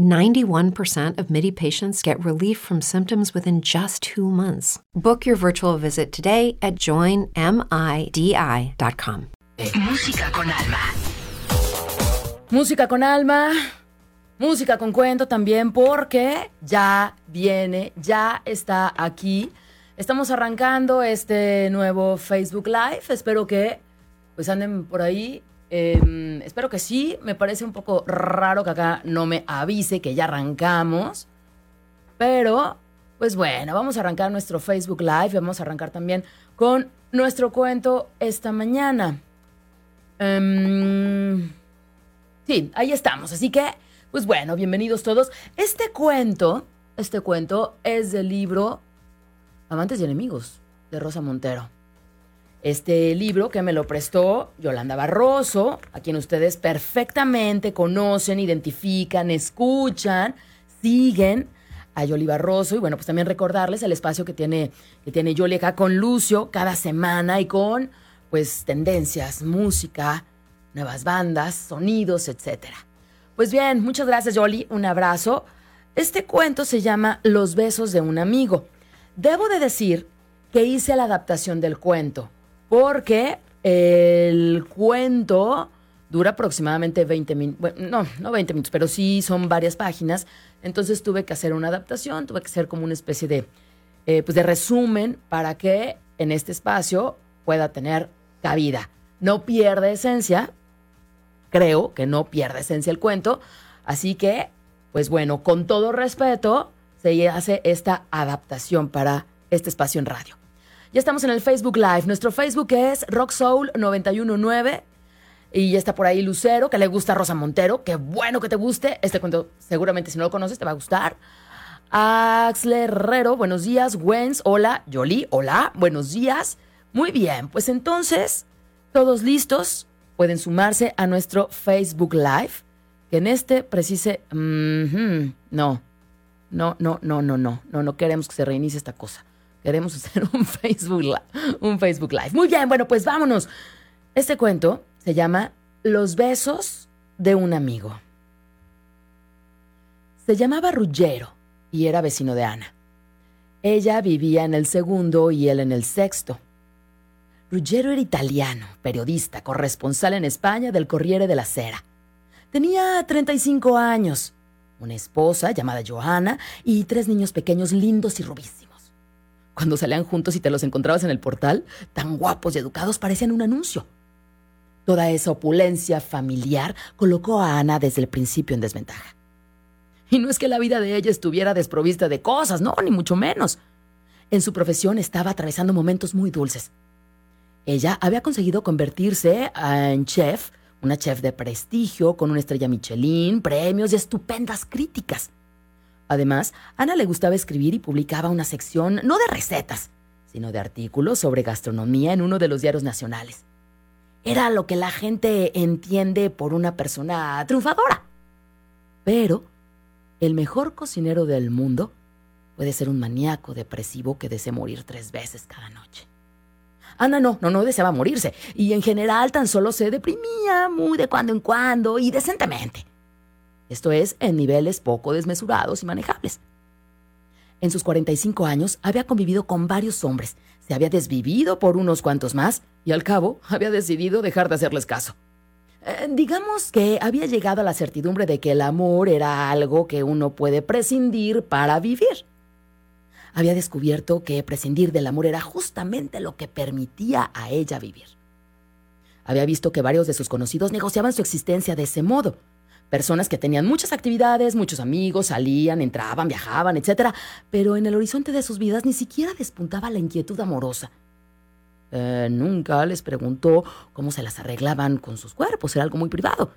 91% of MIDI patients get relief from symptoms within just two months. Book your virtual visit today at joinmidi.com. Música con alma. Música con alma. Música con cuento también porque ya viene, ya está aquí. Estamos arrancando este nuevo Facebook Live. Espero que pues anden por ahí. Em, espero que sí. Me parece un poco raro que acá no me avise que ya arrancamos. Pero, pues bueno, vamos a arrancar nuestro Facebook Live. Vamos a arrancar también con nuestro cuento esta mañana. Em, sí, ahí estamos. Así que, pues bueno, bienvenidos todos. Este cuento, este cuento es del libro Amantes y Enemigos de Rosa Montero. Este libro que me lo prestó Yolanda Barroso, a quien ustedes perfectamente conocen, identifican, escuchan, siguen a Yoli Barroso. Y bueno, pues también recordarles el espacio que tiene, que tiene Yoli acá con Lucio cada semana y con pues tendencias, música, nuevas bandas, sonidos, etc. Pues bien, muchas gracias Yoli, un abrazo. Este cuento se llama Los besos de un amigo. Debo de decir que hice la adaptación del cuento porque el cuento dura aproximadamente 20 minutos, bueno, no, no 20 minutos, pero sí son varias páginas, entonces tuve que hacer una adaptación, tuve que hacer como una especie de, eh, pues de resumen para que en este espacio pueda tener cabida. No pierde esencia, creo que no pierde esencia el cuento, así que, pues bueno, con todo respeto, se hace esta adaptación para este espacio en radio. Ya estamos en el Facebook Live. Nuestro Facebook es Rock Soul 919. Y ya está por ahí Lucero, que le gusta Rosa Montero. Qué bueno que te guste. Este cuento, seguramente si no lo conoces, te va a gustar. Axler Herrero, buenos días. Wens, hola. Yoli, hola. Buenos días. Muy bien, pues entonces, todos listos. Pueden sumarse a nuestro Facebook Live. Que en este precise. no. No, no, no, no, no. No, no queremos que se reinicie esta cosa. Queremos hacer un Facebook, Live, un Facebook Live. Muy bien, bueno, pues vámonos. Este cuento se llama Los besos de un amigo. Se llamaba Ruggero y era vecino de Ana. Ella vivía en el segundo y él en el sexto. Ruggero era italiano, periodista, corresponsal en España del Corriere de la Sera. Tenía 35 años, una esposa llamada Johanna y tres niños pequeños lindos y rubísimos. Cuando salían juntos y te los encontrabas en el portal, tan guapos y educados parecían un anuncio. Toda esa opulencia familiar colocó a Ana desde el principio en desventaja. Y no es que la vida de ella estuviera desprovista de cosas, no, ni mucho menos. En su profesión estaba atravesando momentos muy dulces. Ella había conseguido convertirse en chef, una chef de prestigio, con una estrella Michelin, premios y estupendas críticas. Además, Ana le gustaba escribir y publicaba una sección no de recetas, sino de artículos sobre gastronomía en uno de los diarios nacionales. Era lo que la gente entiende por una persona triunfadora. Pero el mejor cocinero del mundo puede ser un maníaco depresivo que desea morir tres veces cada noche. Ana no, no, no deseaba morirse, y en general tan solo se deprimía muy de cuando en cuando y decentemente esto es, en niveles poco desmesurados y manejables. En sus 45 años había convivido con varios hombres, se había desvivido por unos cuantos más y al cabo había decidido dejar de hacerles caso. Eh, digamos que había llegado a la certidumbre de que el amor era algo que uno puede prescindir para vivir. Había descubierto que prescindir del amor era justamente lo que permitía a ella vivir. Había visto que varios de sus conocidos negociaban su existencia de ese modo, Personas que tenían muchas actividades, muchos amigos, salían, entraban, viajaban, etc. Pero en el horizonte de sus vidas ni siquiera despuntaba la inquietud amorosa. Eh, nunca les preguntó cómo se las arreglaban con sus cuerpos, era algo muy privado.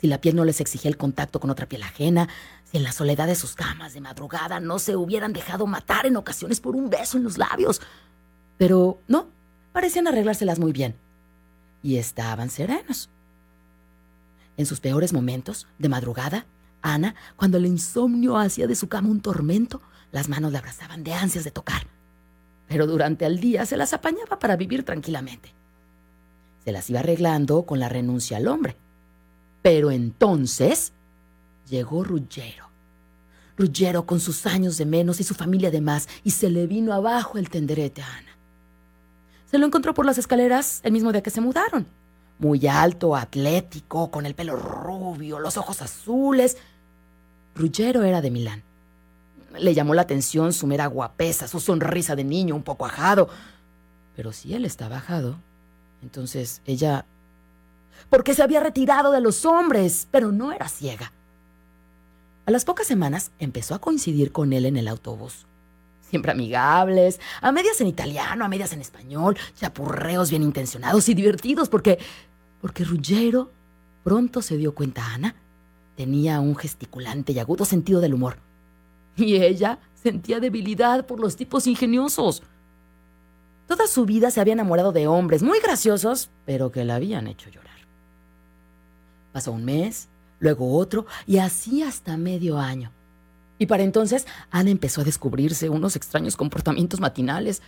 Si la piel no les exigía el contacto con otra piel ajena, si en la soledad de sus camas de madrugada no se hubieran dejado matar en ocasiones por un beso en los labios. Pero no, parecían arreglárselas muy bien. y estaban serenos. En sus peores momentos, de madrugada, Ana, cuando el insomnio hacía de su cama un tormento, las manos le abrazaban de ansias de tocar. Pero durante el día se las apañaba para vivir tranquilamente. Se las iba arreglando con la renuncia al hombre. Pero entonces llegó Ruggiero. Ruggiero con sus años de menos y su familia de más, y se le vino abajo el tenderete a Ana. Se lo encontró por las escaleras el mismo día que se mudaron. Muy alto, atlético, con el pelo rubio, los ojos azules. Ruggiero era de Milán. Le llamó la atención su mera guapesa, su sonrisa de niño un poco ajado. Pero si él estaba ajado, entonces ella... Porque se había retirado de los hombres, pero no era ciega. A las pocas semanas empezó a coincidir con él en el autobús. Siempre amigables, a medias en italiano, a medias en español, chapurreos bien intencionados y divertidos, porque. porque Ruggiero pronto se dio cuenta, Ana, tenía un gesticulante y agudo sentido del humor. Y ella sentía debilidad por los tipos ingeniosos. Toda su vida se había enamorado de hombres muy graciosos, pero que la habían hecho llorar. Pasó un mes, luego otro, y así hasta medio año. Y para entonces Ana empezó a descubrirse unos extraños comportamientos matinales,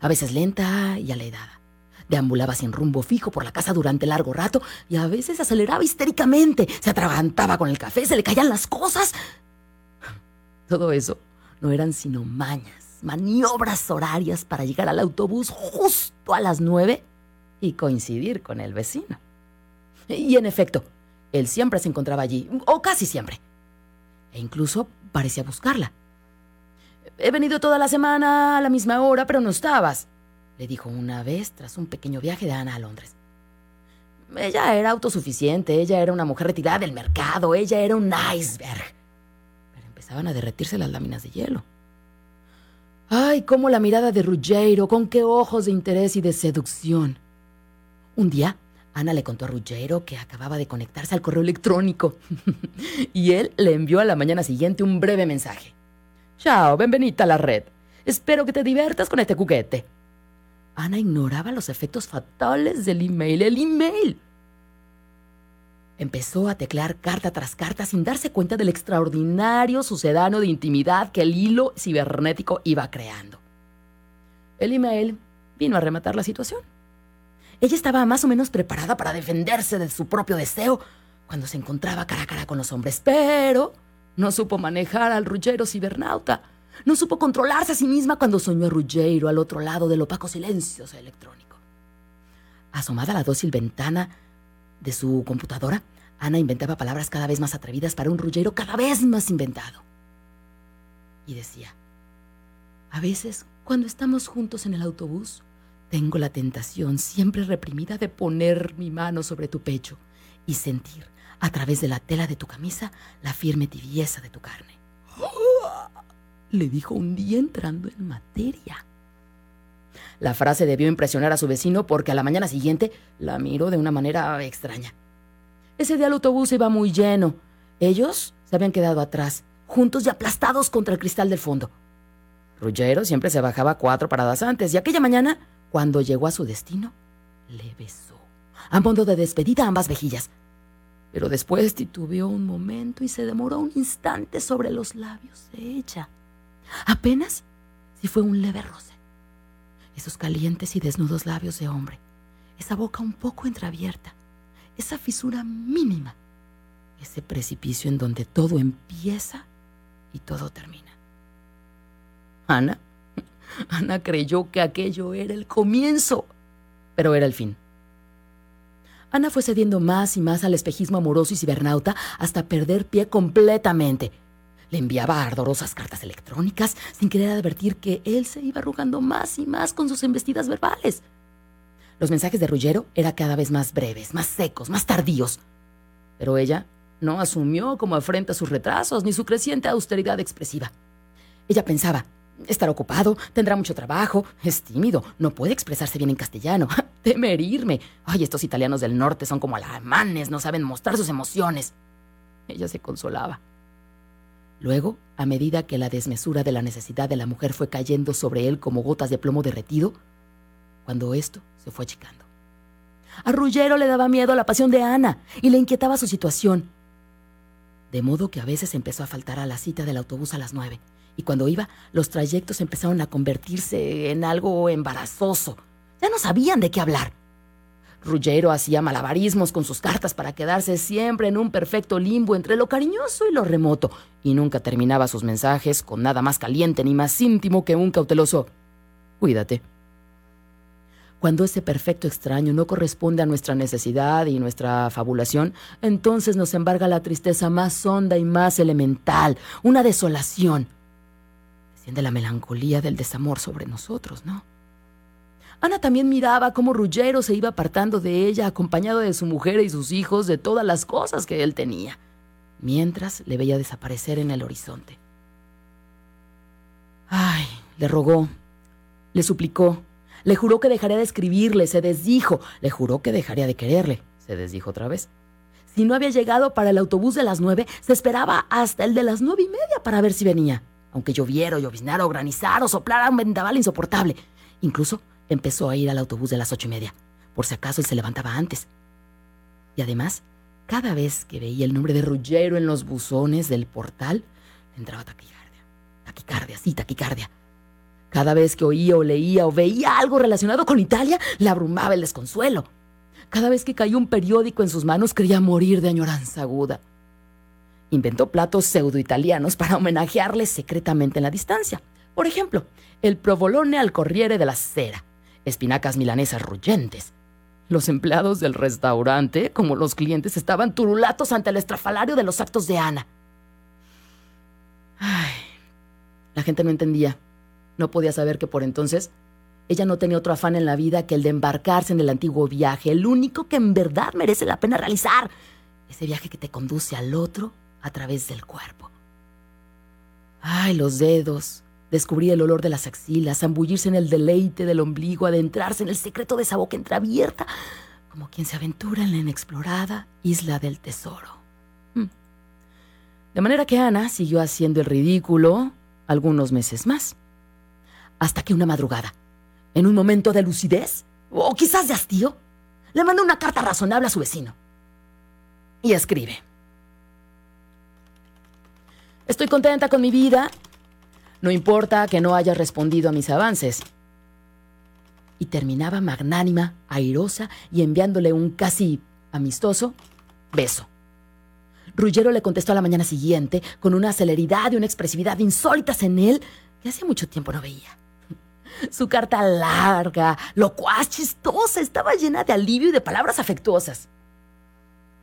a veces lenta y aleidada. Deambulaba sin rumbo fijo por la casa durante largo rato y a veces aceleraba histéricamente, se atragantaba con el café, se le caían las cosas. Todo eso no eran sino mañas, maniobras horarias para llegar al autobús justo a las nueve y coincidir con el vecino. Y en efecto, él siempre se encontraba allí, o casi siempre. E incluso parecía buscarla. He venido toda la semana a la misma hora, pero no estabas, le dijo una vez tras un pequeño viaje de Ana a Londres. Ella era autosuficiente, ella era una mujer retirada del mercado, ella era un iceberg. Pero empezaban a derretirse las láminas de hielo. Ay, cómo la mirada de Ruggiero, con qué ojos de interés y de seducción. Un día Ana le contó a Ruggiero que acababa de conectarse al correo electrónico y él le envió a la mañana siguiente un breve mensaje. Chao, bienvenida a la red. Espero que te diviertas con este juguete. Ana ignoraba los efectos fatales del email. El email. Empezó a teclear carta tras carta sin darse cuenta del extraordinario sucedano de intimidad que el hilo cibernético iba creando. El email vino a rematar la situación. Ella estaba más o menos preparada para defenderse de su propio deseo cuando se encontraba cara a cara con los hombres, pero no supo manejar al Ruggiero cibernauta. No supo controlarse a sí misma cuando soñó a Ruggiero al otro lado del opaco silencio electrónico. Asomada a la dócil ventana de su computadora, Ana inventaba palabras cada vez más atrevidas para un Ruggiero cada vez más inventado. Y decía, a veces, cuando estamos juntos en el autobús, tengo la tentación siempre reprimida de poner mi mano sobre tu pecho y sentir, a través de la tela de tu camisa, la firme tibieza de tu carne. Le dijo un día entrando en materia. La frase debió impresionar a su vecino porque a la mañana siguiente la miró de una manera extraña. Ese día el autobús iba muy lleno. Ellos se habían quedado atrás, juntos y aplastados contra el cristal del fondo. Ruggiero siempre se bajaba cuatro paradas antes y aquella mañana cuando llegó a su destino, le besó, a modo de despedida ambas vejillas. Pero después titubeó un momento y se demoró un instante sobre los labios de ella. Apenas si fue un leve roce. Esos calientes y desnudos labios de hombre, esa boca un poco entreabierta, esa fisura mínima, ese precipicio en donde todo empieza y todo termina. Ana Ana creyó que aquello era el comienzo, pero era el fin. Ana fue cediendo más y más al espejismo amoroso y cibernauta hasta perder pie completamente. Le enviaba ardorosas cartas electrónicas sin querer advertir que él se iba arrugando más y más con sus embestidas verbales. Los mensajes de Ruggiero eran cada vez más breves, más secos, más tardíos. Pero ella no asumió como afrenta sus retrasos ni su creciente austeridad expresiva. Ella pensaba, Estará ocupado, tendrá mucho trabajo, es tímido, no puede expresarse bien en castellano, teme herirme. Ay, estos italianos del norte son como alemanes, no saben mostrar sus emociones. Ella se consolaba. Luego, a medida que la desmesura de la necesidad de la mujer fue cayendo sobre él como gotas de plomo derretido, cuando esto se fue achicando. A Ruggero le daba miedo la pasión de Ana y le inquietaba su situación. De modo que a veces empezó a faltar a la cita del autobús a las nueve. Y cuando iba, los trayectos empezaron a convertirse en algo embarazoso. Ya no sabían de qué hablar. Ruggero hacía malabarismos con sus cartas para quedarse siempre en un perfecto limbo entre lo cariñoso y lo remoto, y nunca terminaba sus mensajes con nada más caliente ni más íntimo que un cauteloso Cuídate. Cuando ese perfecto extraño no corresponde a nuestra necesidad y nuestra fabulación, entonces nos embarga la tristeza más honda y más elemental, una desolación. Desciende la melancolía del desamor sobre nosotros, ¿no? Ana también miraba cómo Ruggero se iba apartando de ella, acompañado de su mujer y sus hijos, de todas las cosas que él tenía, mientras le veía desaparecer en el horizonte. Ay, le rogó, le suplicó, le juró que dejaría de escribirle, se desdijo, le juró que dejaría de quererle, se desdijo otra vez. Si no había llegado para el autobús de las nueve, se esperaba hasta el de las nueve y media para ver si venía, aunque lloviera o lloviznara o granizara o soplara un vendaval insoportable. Incluso empezó a ir al autobús de las ocho y media, por si acaso él se levantaba antes. Y además, cada vez que veía el nombre de Ruggero en los buzones del portal, entraba taquicardia. Taquicardia, sí, taquicardia. Cada vez que oía o leía o veía algo relacionado con Italia, le abrumaba el desconsuelo. Cada vez que caía un periódico en sus manos, creía morir de añoranza aguda. Inventó platos pseudo-italianos para homenajearles secretamente en la distancia. Por ejemplo, el provolone al corriere de la cera, espinacas milanesas ruyentes. Los empleados del restaurante, como los clientes, estaban turulatos ante el estrafalario de los actos de Ana. Ay, la gente no entendía. No podía saber que por entonces ella no tenía otro afán en la vida que el de embarcarse en el antiguo viaje, el único que en verdad merece la pena realizar. Ese viaje que te conduce al otro a través del cuerpo. Ay, los dedos, descubrir el olor de las axilas, zambullirse en el deleite del ombligo, adentrarse en el secreto de esa boca entreabierta, como quien se aventura en la inexplorada isla del tesoro. Hmm. De manera que Ana siguió haciendo el ridículo algunos meses más hasta que una madrugada, en un momento de lucidez, o quizás de hastío, le mandó una carta razonable a su vecino. Y escribe. Estoy contenta con mi vida. No importa que no haya respondido a mis avances. Y terminaba magnánima, airosa y enviándole un casi amistoso beso. Ruggero le contestó a la mañana siguiente con una celeridad y una expresividad insólitas en él que hacía mucho tiempo no veía. Su carta larga, locuaz, chistosa, estaba llena de alivio y de palabras afectuosas.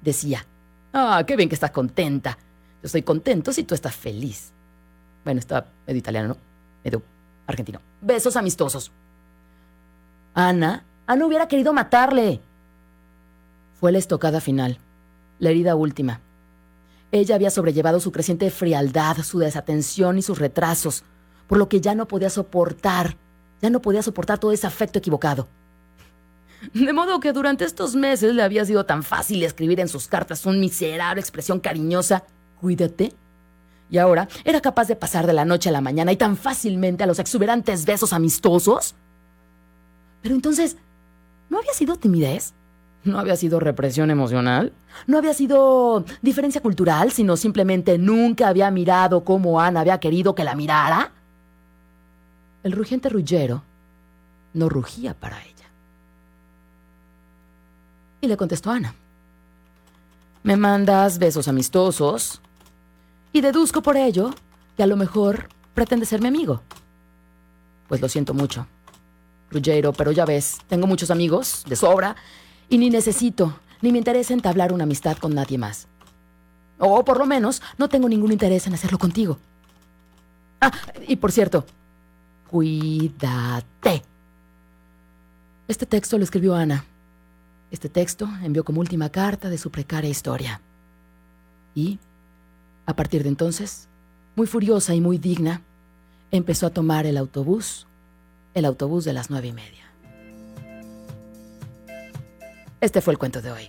Decía, ah, qué bien que estás contenta. Estoy contento si tú estás feliz. Bueno, estaba medio italiano, ¿no? Medio argentino. Besos amistosos. Ana, Ana hubiera querido matarle. Fue la estocada final, la herida última. Ella había sobrellevado su creciente frialdad, su desatención y sus retrasos, por lo que ya no podía soportar ya no podía soportar todo ese afecto equivocado. De modo que durante estos meses le había sido tan fácil escribir en sus cartas una miserable expresión cariñosa, cuídate. Y ahora era capaz de pasar de la noche a la mañana y tan fácilmente a los exuberantes besos amistosos. Pero entonces, ¿no había sido timidez? ¿No había sido represión emocional? ¿No había sido diferencia cultural, sino simplemente nunca había mirado como Ana había querido que la mirara? El rugiente rullero no rugía para ella. Y le contestó Ana. Me mandas besos amistosos y deduzco por ello que a lo mejor pretende ser mi amigo. Pues lo siento mucho, Ruggero, pero ya ves, tengo muchos amigos, de sobra, y ni necesito, ni me interesa entablar una amistad con nadie más. O por lo menos no tengo ningún interés en hacerlo contigo. Ah, y por cierto, Cuídate. Este texto lo escribió Ana. Este texto envió como última carta de su precaria historia. Y, a partir de entonces, muy furiosa y muy digna, empezó a tomar el autobús, el autobús de las nueve y media. Este fue el cuento de hoy.